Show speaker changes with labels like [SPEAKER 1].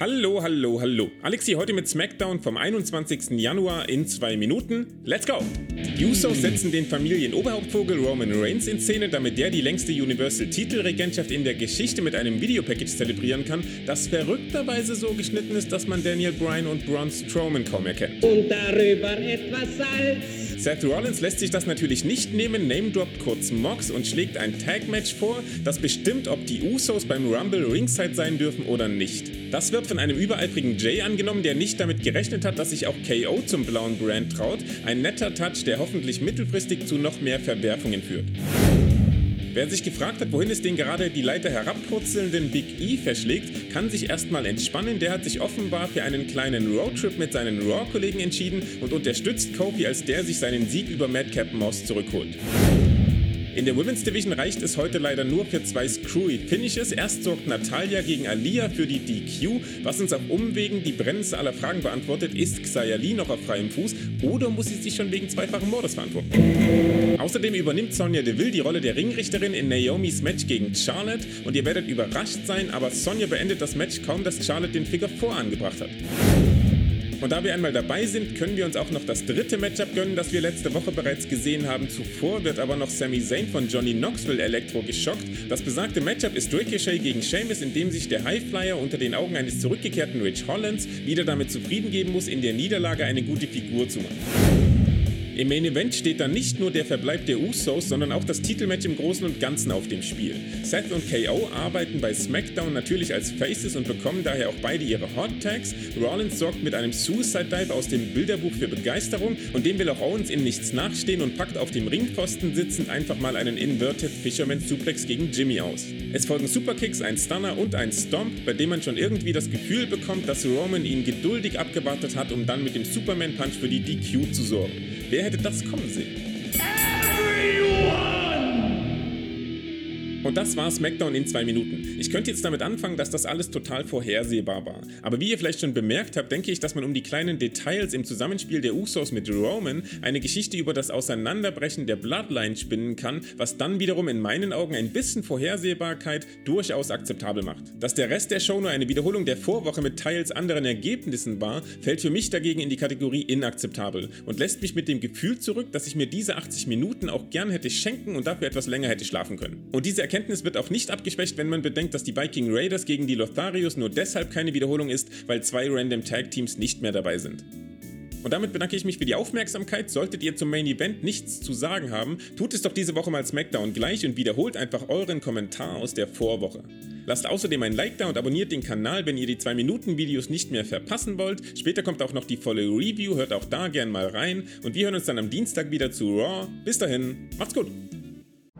[SPEAKER 1] Hallo, hallo, hallo. Alex hier heute mit SmackDown vom 21. Januar in zwei Minuten. Let's go! Die Usos setzen den Familienoberhauptvogel Roman Reigns in Szene, damit der die längste Universal-Titelregentschaft in der Geschichte mit einem Videopackage zelebrieren kann, das verrückterweise so geschnitten ist, dass man Daniel Bryan und Braun Strowman kaum erkennt.
[SPEAKER 2] Und darüber etwas Salz.
[SPEAKER 1] Seth Rollins lässt sich das natürlich nicht nehmen, name-droppt kurz Mox und schlägt ein Tag-Match vor, das bestimmt, ob die Usos beim Rumble Ringside sein dürfen oder nicht. Das wird von einem übereifrigen Jay angenommen, der nicht damit gerechnet hat, dass sich auch KO zum blauen Brand traut. Ein netter Touch, der hoffentlich mittelfristig zu noch mehr Verwerfungen führt. Wer sich gefragt hat, wohin es den gerade die Leiter herabpurzelnden Big E verschlägt, kann sich erstmal entspannen. Der hat sich offenbar für einen kleinen Roadtrip mit seinen Raw-Kollegen entschieden und unterstützt Kofi, als der sich seinen Sieg über Madcap Moss zurückholt. In der Women's Division reicht es heute leider nur für zwei Screwy Finishes. Erst sorgt Natalia gegen Alia für die DQ, was uns auf Umwegen die brennendste aller Fragen beantwortet, ist Xia Li noch auf freiem Fuß oder muss sie sich schon wegen zweifachen Mordes verantworten? Außerdem übernimmt Sonja Deville die Rolle der Ringrichterin in Naomis Match gegen Charlotte und ihr werdet überrascht sein, aber Sonja beendet das Match kaum, dass Charlotte den Figure vorangebracht hat. Und da wir einmal dabei sind, können wir uns auch noch das dritte Matchup gönnen, das wir letzte Woche bereits gesehen haben. Zuvor wird aber noch Sami Zayn von Johnny Knoxville Elektro geschockt. Das besagte Matchup ist Ricochet gegen Sheamus, in dem sich der Highflyer unter den Augen eines zurückgekehrten Rich Hollands wieder damit zufrieden geben muss, in der Niederlage eine gute Figur zu machen. Im Main Event steht dann nicht nur der Verbleib der Usos, sondern auch das Titelmatch im Großen und Ganzen auf dem Spiel. Seth und KO arbeiten bei SmackDown natürlich als Faces und bekommen daher auch beide ihre Hot Tags. Rollins sorgt mit einem Suicide Dive aus dem Bilderbuch für Begeisterung und dem will auch Owens in nichts nachstehen und packt auf dem Ringpfosten sitzend einfach mal einen Inverted Fisherman Suplex gegen Jimmy aus. Es folgen Superkicks, ein Stunner und ein Stomp, bei dem man schon irgendwie das Gefühl bekommt, dass Roman ihn geduldig abgewartet hat, um dann mit dem Superman Punch für die DQ zu sorgen. Wer hätte das kommen sehen? Und das war SmackDown in zwei Minuten. Ich könnte jetzt damit anfangen, dass das alles total vorhersehbar war. Aber wie ihr vielleicht schon bemerkt habt, denke ich, dass man um die kleinen Details im Zusammenspiel der Usos mit Roman eine Geschichte über das Auseinanderbrechen der Bloodline spinnen kann, was dann wiederum in meinen Augen ein bisschen Vorhersehbarkeit durchaus akzeptabel macht. Dass der Rest der Show nur eine Wiederholung der Vorwoche mit teils anderen Ergebnissen war, fällt für mich dagegen in die Kategorie inakzeptabel und lässt mich mit dem Gefühl zurück, dass ich mir diese 80 Minuten auch gern hätte schenken und dafür etwas länger hätte schlafen können. Und diese Erkenntnis wird auch nicht abgeschwächt, wenn man bedenkt, dass die Viking Raiders gegen die Lotharios nur deshalb keine Wiederholung ist, weil zwei Random Tag Teams nicht mehr dabei sind. Und damit bedanke ich mich für die Aufmerksamkeit. Solltet ihr zum Main Event nichts zu sagen haben, tut es doch diese Woche mal SmackDown gleich und wiederholt einfach euren Kommentar aus der Vorwoche. Lasst außerdem ein Like da und abonniert den Kanal, wenn ihr die 2-Minuten-Videos nicht mehr verpassen wollt. Später kommt auch noch die volle Review, hört auch da gern mal rein. Und wir hören uns dann am Dienstag wieder zu Raw. Bis dahin, macht's gut!